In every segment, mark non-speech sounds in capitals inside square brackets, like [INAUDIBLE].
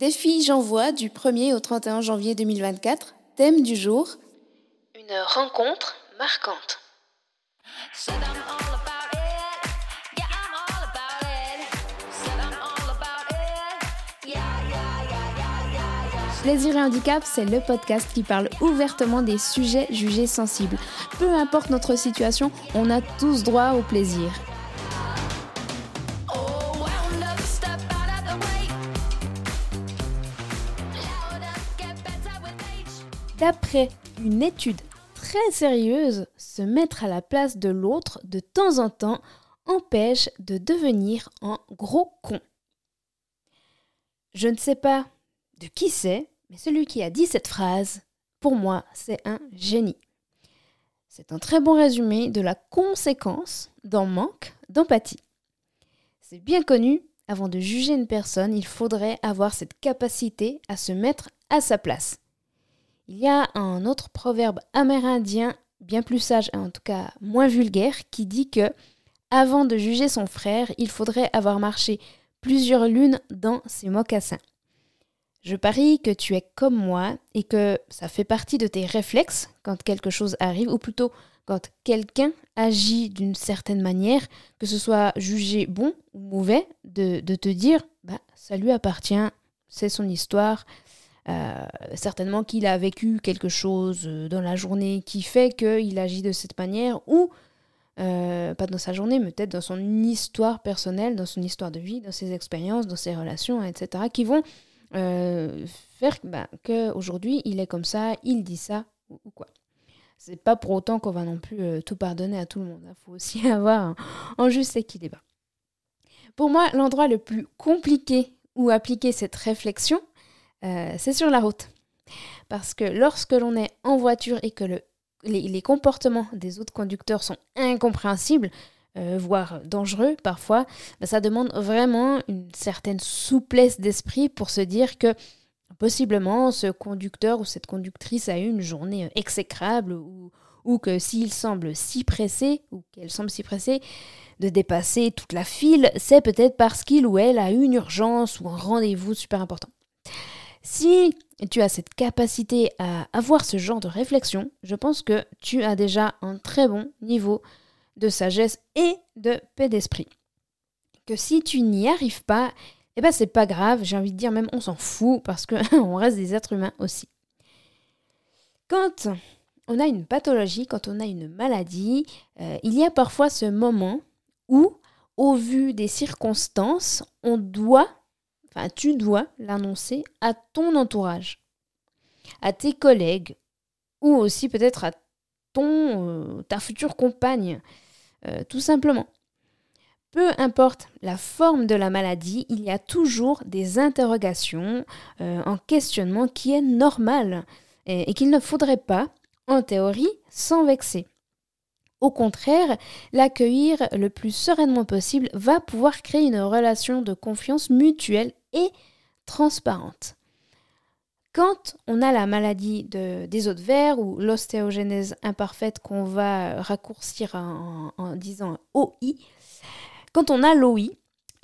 Défi j'envoie du 1er au 31 janvier 2024. Thème du jour Une rencontre marquante. Plaisir et handicap, c'est le podcast qui parle ouvertement des sujets jugés sensibles. Peu importe notre situation, on a tous droit au plaisir. D'après une étude très sérieuse, se mettre à la place de l'autre de temps en temps empêche de devenir un gros con. Je ne sais pas de qui c'est, mais celui qui a dit cette phrase, pour moi, c'est un génie. C'est un très bon résumé de la conséquence d'un manque d'empathie. C'est bien connu, avant de juger une personne, il faudrait avoir cette capacité à se mettre à sa place. Il y a un autre proverbe amérindien, bien plus sage, en tout cas moins vulgaire, qui dit que avant de juger son frère, il faudrait avoir marché plusieurs lunes dans ses mocassins. Je parie que tu es comme moi et que ça fait partie de tes réflexes quand quelque chose arrive, ou plutôt quand quelqu'un agit d'une certaine manière, que ce soit jugé bon ou mauvais, de, te dire bah, ça lui appartient, c'est son histoire. Euh, certainement qu'il a vécu quelque chose euh, dans la journée qui fait qu'il agit de cette manière, ou euh, pas dans sa journée, mais peut-être dans son histoire personnelle, dans son histoire de vie, dans ses expériences, dans ses relations, etc., qui vont faire bah, qu'aujourd'hui il est comme ça, il dit ça ou, quoi. C'est pas pour autant qu'on va non plus tout pardonner à tout le monde. Il hein. faut aussi [LAUGHS] avoir un, juste équilibre. Pour moi, l'endroit le plus compliqué où appliquer cette réflexion, euh, c'est sur la route. Parce que lorsque l'on est en voiture et que le, les, comportements des autres conducteurs sont incompréhensibles, euh, voire dangereux parfois, bah, ça demande vraiment une certaine souplesse d'esprit pour se dire que possiblement ce conducteur ou cette conductrice a eu une journée exécrable ou, ou que s'il semble si pressé ou qu'elle semble si pressée de dépasser toute la file, c'est peut-être parce qu'il ou elle a eu une urgence ou un rendez-vous super important. Si tu as cette capacité à avoir ce genre de réflexion, je pense que tu as déjà un très bon niveau de sagesse et de paix d'esprit. Que si tu n'y arrives pas, eh ben c'est pas grave, j'ai envie de dire même on s'en fout parce qu'on [LAUGHS] reste des êtres humains aussi. Quand on a une pathologie, quand on a une maladie, euh, il y a parfois ce moment où, au vu des circonstances, on doit, enfin tu dois l'annoncer à ton entourage, à tes collègues, ou aussi peut-être à ton, euh, ta future compagne. Euh, tout simplement. Peu importe la forme de la maladie, il y a toujours des interrogations, euh, un questionnement qui est normal et, qu'il ne faudrait pas, en théorie, s'en vexer. Au contraire, l'accueillir le plus sereinement possible va pouvoir créer une relation de confiance mutuelle et transparente. Quand on a la maladie des os de verre ou l'ostéogenèse imparfaite qu'on va raccourcir en, disant OI, quand on a l'OI,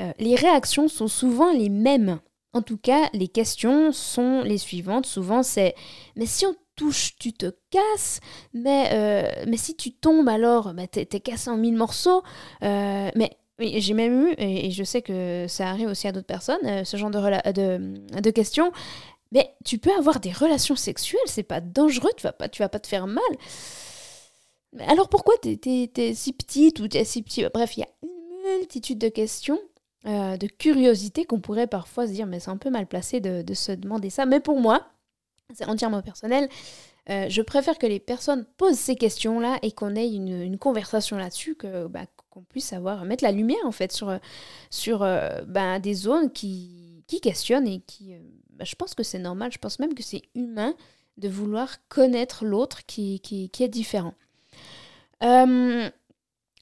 euh, les réactions sont souvent les mêmes. En tout cas, les questions sont les suivantes. Souvent, c'est Mais si on touche, tu te casses? Mais, euh, mais si tu tombes, alors, bah, t'es, cassé en mille morceaux. Euh, mais j'ai même eu, et, je sais que ça arrive aussi à d'autres personnes, ce genre de questions. Mais tu peux avoir des relations sexuelles, c'est pas dangereux, tu vas pas, tu vas pas te faire mal. Alors pourquoi t'es es, si petite ou t'es si petit? Bref, il y a une multitude de questions, euh, de curiosités qu'on pourrait parfois se dire, mais c'est un peu mal placé de, se demander ça. Mais pour moi, c'est entièrement personnel. Euh, je préfère que les personnes posent ces questions-là et qu'on ait une, conversation là-dessus, que bah, qu'on puisse avoir mettre la lumière en fait sur sur euh, bah, des zones qui, qui questionnent et qui bah, je pense que c'est normal, je pense même que c'est humain de vouloir connaître l'autre qui, qui, est différent. Euh,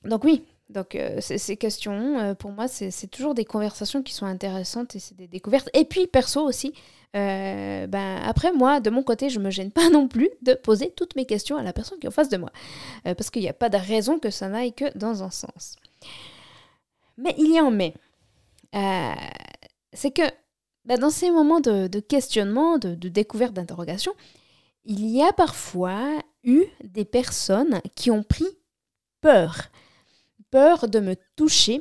donc oui, donc euh, ces questions, euh, pour moi, c'est toujours des conversations qui sont intéressantes et c'est des découvertes. Et puis perso aussi, ben, après moi, de mon côté, je me gêne pas [LAUGHS] non plus de poser toutes mes questions à la personne qui est en face de moi. parce qu'il n'y a pas de raison que ça n'aille que dans un sens. Mais il y a un mais. c'est que bah, dans ces moments de, questionnement, de découverte, d'interrogation, il y a parfois eu des personnes qui ont pris peur. Peur de me toucher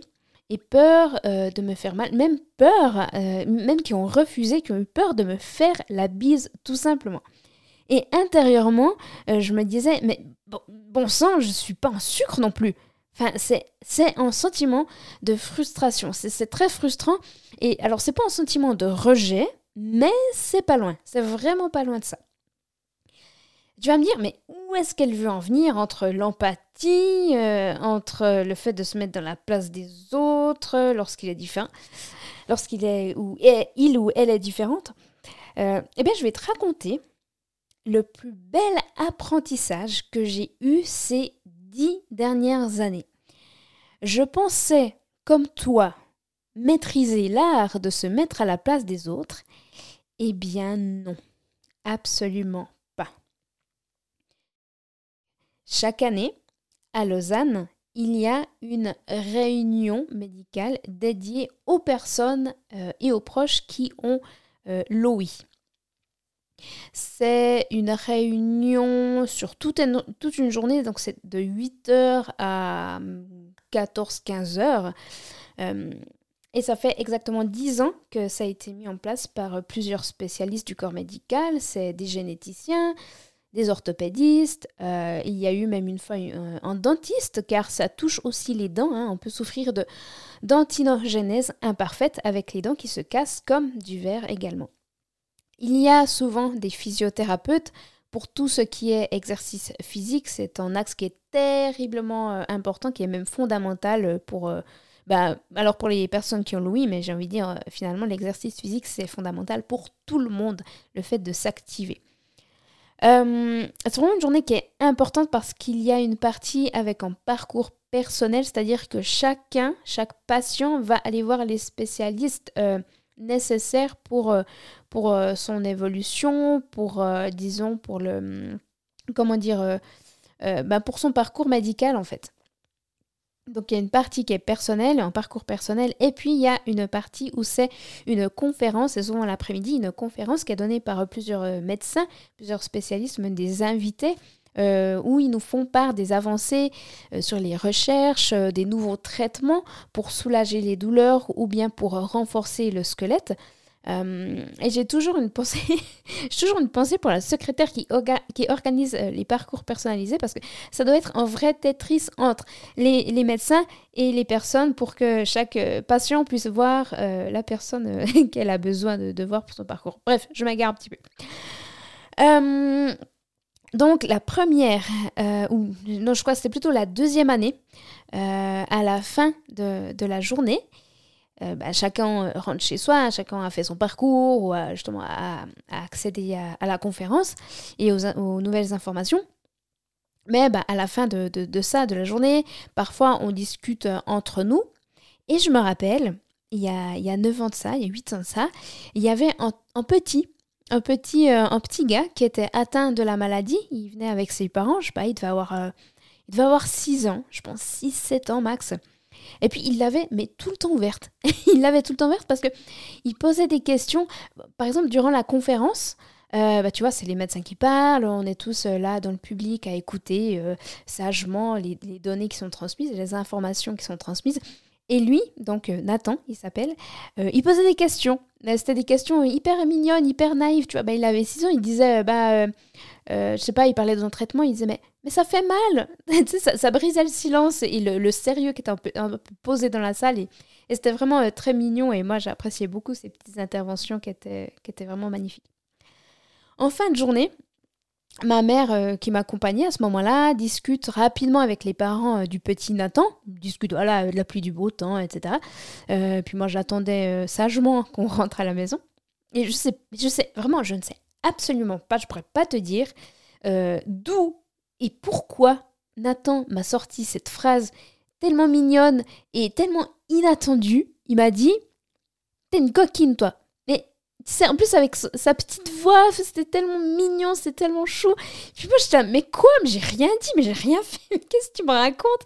et peur euh, de me faire mal, même peur, euh, même qui ont refusé, qui ont eu peur de me faire la bise tout simplement. Et intérieurement, euh, je me disais, mais bon, sang, je ne suis pas en sucre non plus. Enfin, c'est un sentiment de frustration. C'est très frustrant. Et alors, c'est pas un sentiment de rejet, mais c'est pas loin. C'est vraiment pas loin de ça. Tu vas me dire, mais où est-ce qu'elle veut en venir entre l'empathie, euh, entre le fait de se mettre dans la place des autres lorsqu'il est différent, lorsqu'il est ou il ou elle est différente? Euh, Eh bien, je vais te raconter le plus bel apprentissage que j'ai eu ces dix dernières années. Je pensais, comme toi, maîtriser l'art de se mettre à la place des autres. Eh bien non, absolument pas. Chaque année, à Lausanne, il y a une réunion médicale dédiée aux personnes euh, et aux proches qui ont euh, l'OI. C'est une réunion sur toute une, journée, donc c'est de 8h à 14-15h. Euh, et ça fait exactement 10 ans que ça a été mis en place par plusieurs spécialistes du corps médical. C'est des généticiens, des orthopédistes. Euh, il y a eu même une fois un, dentiste, car ça touche aussi les dents. Hein. On peut souffrir de dentinogénèse imparfaite avec les dents qui se cassent, comme du verre également. Il y a souvent des physiothérapeutes pour tout ce qui est exercice physique. C'est un axe qui est terriblement euh, important, qui est même fondamental pour... Euh, bah, alors pour les personnes qui ont l'ouïe, mais j'ai envie de dire, finalement, l'exercice physique, c'est fondamental pour tout le monde, le fait de s'activer. C'est vraiment une journée qui est importante parce qu'il y a une partie avec un parcours personnel, c'est-à-dire que chacun, chaque patient va aller voir les spécialistes nécessaire pour, euh, pour euh, son évolution, pour, euh, disons, pour le, comment dire, bah, pour son parcours médical en fait. Donc il y a une partie qui est personnelle, un parcours personnel, et puis il y a une partie où c'est une conférence, et souvent l'après-midi, une conférence qui est donnée par plusieurs médecins, plusieurs spécialistes, même des invités, euh, où ils nous font part des avancées euh, sur les recherches, euh, des nouveaux traitements pour soulager les douleurs ou bien pour renforcer le squelette. Et j'ai toujours une pensée, [LAUGHS] toujours une pensée pour la secrétaire qui, organise les parcours personnalisés parce que ça doit être un vrai Tetris entre les, médecins et les personnes pour que chaque patient puisse voir la personne [LAUGHS] qu'elle a besoin de, voir pour son parcours. Bref, je m'égare un petit peu. Donc la première, euh, ou non, je crois que c'était plutôt la deuxième année, euh, à la fin de, la journée, euh, bah, chacun rentre chez soi, chacun a fait son parcours ou a, justement a, accédé à, la conférence et aux, nouvelles informations. Mais bah, à la fin de, ça, de la journée, parfois on discute entre nous. Et je me rappelle, il y a, il y a 9 ans de ça, il y a 8 ans de ça, il y avait un petit un petit, euh, un petit gars qui était atteint de la maladie. Il venait avec ses parents, je sais pas, il devait avoir, euh, il devait avoir 6 ans, je pense 6-7 ans max. Et puis il l'avait, mais tout le temps ouverte. [LAUGHS] il l'avait tout le temps ouverte parce que il posait des questions. Par exemple, durant la conférence, euh, bah, tu vois, c'est les médecins qui parlent, on est tous là dans le public à écouter sagement les, les, données qui sont transmises, les informations qui sont transmises. Et lui, donc Nathan, il s'appelle, il posait des questions. C'était des questions hyper mignonnes, hyper naïves. Tu vois, bah, il avait 6 ans, il disait, bah, euh, euh, je sais pas, il parlait de son traitement, il disait, mais, ça fait mal. [LAUGHS] ça, brisait le silence et le, sérieux qui était un peu, posé dans la salle. Et, c'était vraiment euh, très mignon. Et moi, j'appréciais beaucoup ces petites interventions qui étaient vraiment magnifiques. En fin de journée, ma mère euh, qui m'accompagnait à ce moment-là discute rapidement avec les parents euh, du petit Nathan, discute voilà, de la pluie du beau temps, etc. Euh, puis moi j'attendais sagement [LAUGHS] qu'on rentre à la maison. Et je sais, je sais, vraiment, je ne sais absolument pas, je pourrais pas te dire d'où et pourquoi Nathan m'a sorti cette phrase tellement mignonne et tellement inattendue. Il m'a dit T'es une coquine, toi en plus avec sa petite voix, c'était tellement mignon, c'était tellement chou. Puis moi, j'étais mais quoi? Mais j'ai rien dit, mais j'ai rien [LAUGHS] fait. Qu'est-ce que tu me racontes?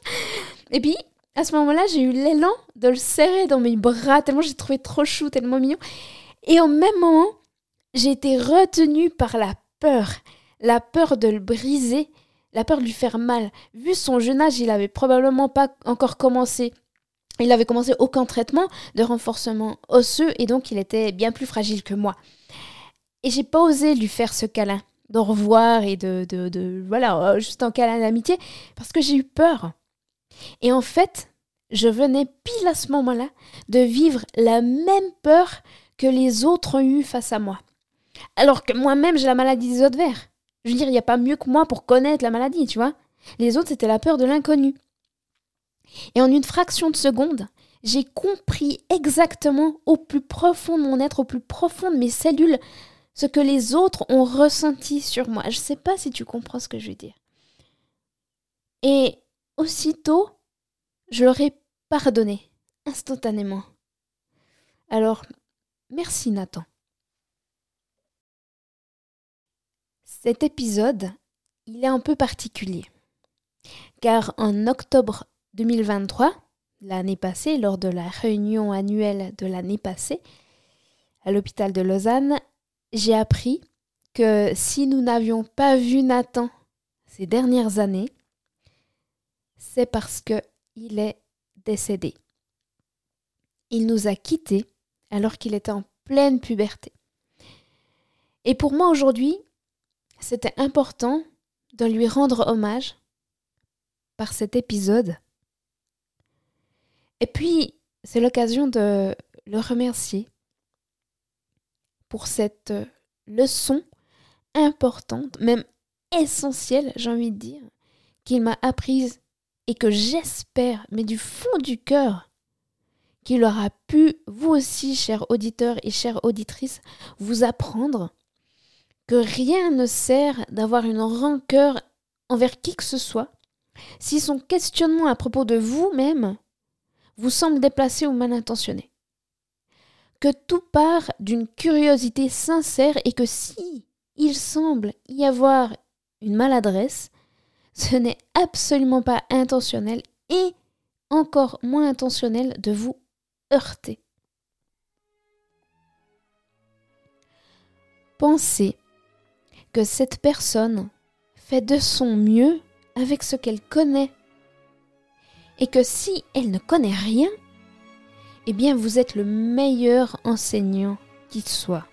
Et puis, à ce moment-là, j'ai eu l'élan de le serrer dans mes bras, tellement j'ai trouvé trop chou, tellement mignon. Et au même moment, j'ai été retenue par la peur, la peur de le briser, la peur de lui faire mal. Vu son jeune âge, il avait probablement pas encore commencé. Il avait commencé aucun traitement de renforcement osseux et donc il était bien plus fragile que moi. Et j'ai pas osé lui faire ce câlin de revoir et de, de, voilà, euh, juste un câlin d'amitié parce que j'ai eu peur. Et en fait, je venais pile à ce moment-là de vivre la même peur que les autres ont eu face à moi. Alors que moi-même, j'ai la maladie des autres verts. Je veux dire, il n'y a pas mieux que moi pour connaître la maladie, tu vois. Les autres, c'était la peur de l'inconnu. Et en une fraction de seconde, j'ai compris exactement au plus profond de mon être, au plus profond de mes cellules, ce que les autres ont ressenti sur moi. Je ne sais pas si tu comprends ce que je veux dire. Et aussitôt, je leur ai pardonné, instantanément. Alors, merci Nathan. Cet épisode, il est un peu particulier, car en octobre 2023, l'année passée, lors de la réunion annuelle de l'année passée, à l'hôpital de Lausanne, j'ai appris que si nous n'avions pas vu Nathan ces dernières années, c'est parce que il est décédé. Il nous a quittés alors qu'il était en pleine puberté. Et pour moi aujourd'hui, c'était important de lui rendre hommage par cet épisode. Et puis, c'est l'occasion de le remercier pour cette leçon importante, même essentielle, j'ai envie de dire, qu'il m'a apprise et que j'espère, mais du fond du cœur, qu'il aura pu, vous aussi, chers auditeurs et chères auditrices, vous apprendre que rien ne sert d'avoir une rancœur envers qui que ce soit. Si son questionnement à propos de vous-même vous semble déplacé ou mal intentionné. Que tout part d'une curiosité sincère et que si il semble y avoir une maladresse, ce n'est absolument pas intentionnel et encore moins intentionnel de vous heurter. Pensez que cette personne fait de son mieux avec ce qu'elle connaît et que si elle ne connaît rien, eh bien vous êtes le meilleur enseignant qui soit.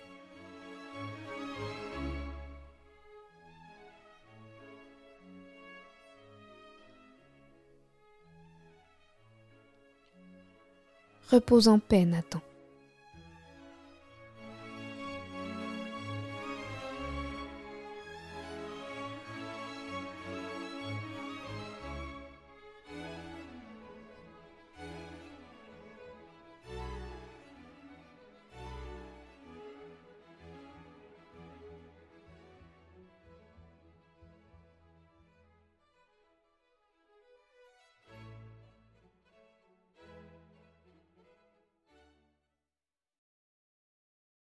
Repose en paix, Nathan.